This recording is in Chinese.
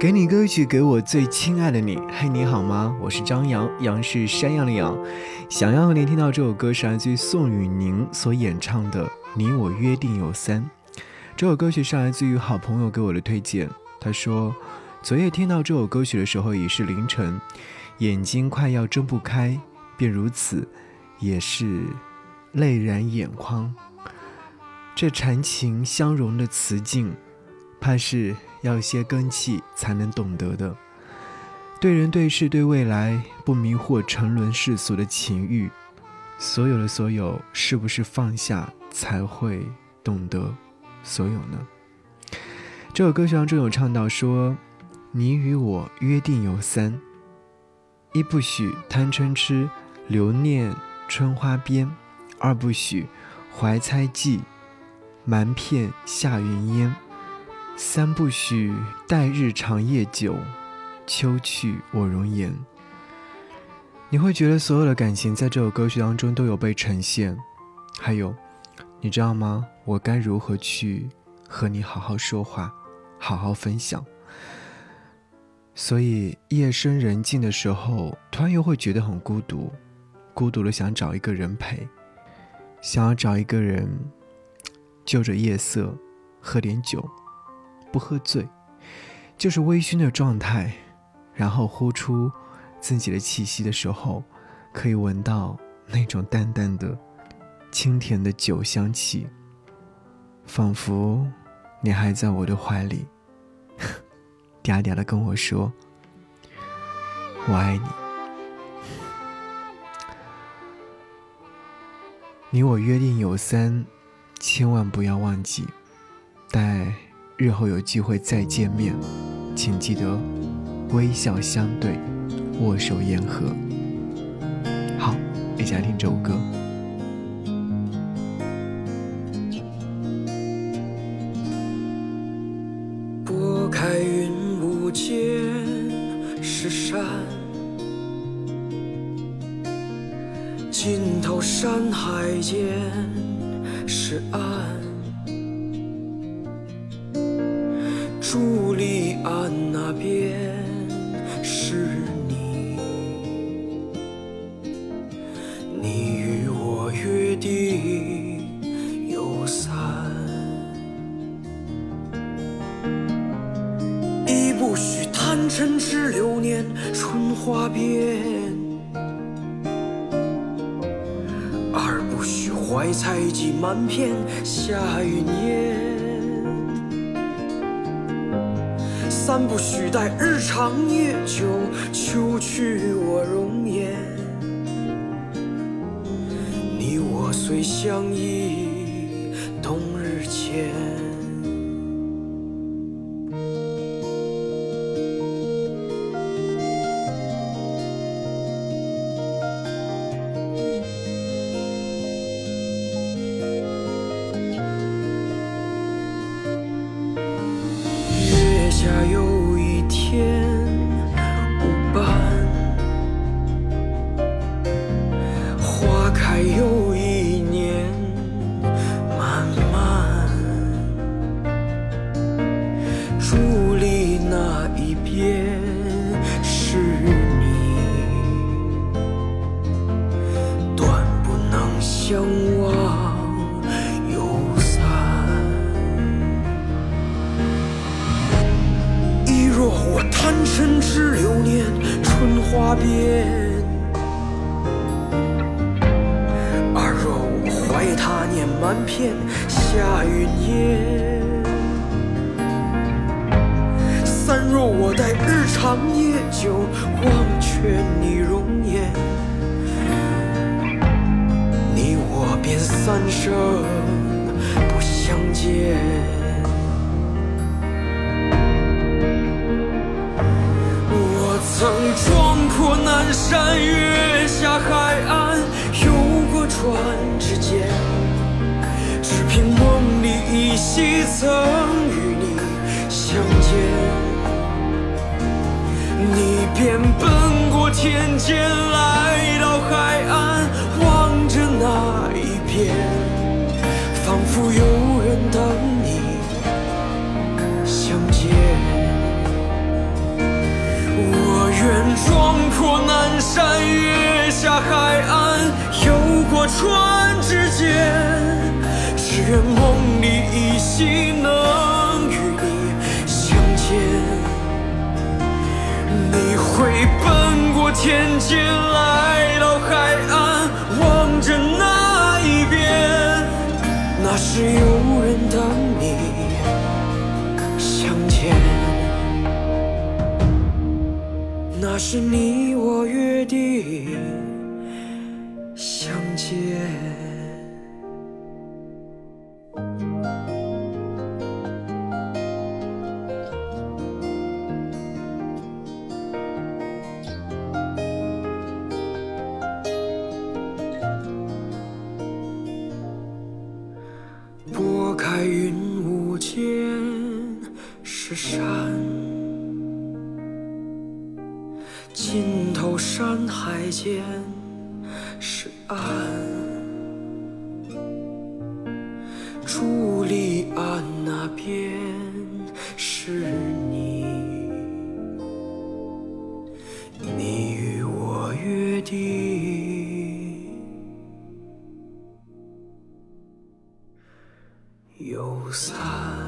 给你歌曲，给我最亲爱的你。嘿，你好吗？我是张扬，杨是山羊的羊。想要和你听到这首歌是来自于宋雨宁所演唱的《你我约定有三》。这首歌曲是来自于好朋友给我的推荐。他说，昨夜听到这首歌曲的时候已是凌晨，眼睛快要睁不开，便如此，也是泪染眼眶。这缠情相融的词境，怕是。要一些根气才能懂得的，对人对事对未来不迷惑沉沦世俗的情欲，所有的所有是不是放下才会懂得所有呢？这首歌曲当中有唱到说：“你与我约定有三，一不许贪嗔痴留念春花边；二不许怀猜忌瞒骗夏云烟。”三不许待日长夜久，秋去我容颜。你会觉得所有的感情在这首歌曲当中都有被呈现。还有，你知道吗？我该如何去和你好好说话，好好分享？所以夜深人静的时候，突然又会觉得很孤独，孤独的想找一个人陪，想要找一个人，就着夜色，喝点酒。不喝醉，就是微醺的状态，然后呼出自己的气息的时候，可以闻到那种淡淡的、清甜的酒香气，仿佛你还在我的怀里，嗲嗲的跟我说：“我爱你。”你我约定有三，千万不要忘记，待。日后有机会再见面，请记得微笑相对，握手言和。好，一起来听这首歌。拨开云雾间是山，尽头山海间是岸。朱丽安那边是你，你与我约定有三，一不许贪嗔痴流年春花边，二不许怀猜忌瞒骗下云烟。三不许待日长夜久，秋去我容颜。你我虽相依，冬日前。贪嗔痴流年春花边，二若我怀他念瞒骗下云烟，三若我待日长夜久忘却你容颜，你我便三生不相见。曾撞破南山，月下海岸，游过船之间。只凭梦里依稀曾与你相见。你便奔过天间，船之间，只愿梦里依稀能与你相见。你会奔过天界，来到海岸，望着那一边，那是有人等你相见，那是你头山海间是岸，伫立岸那边是你，你与我约定。有三。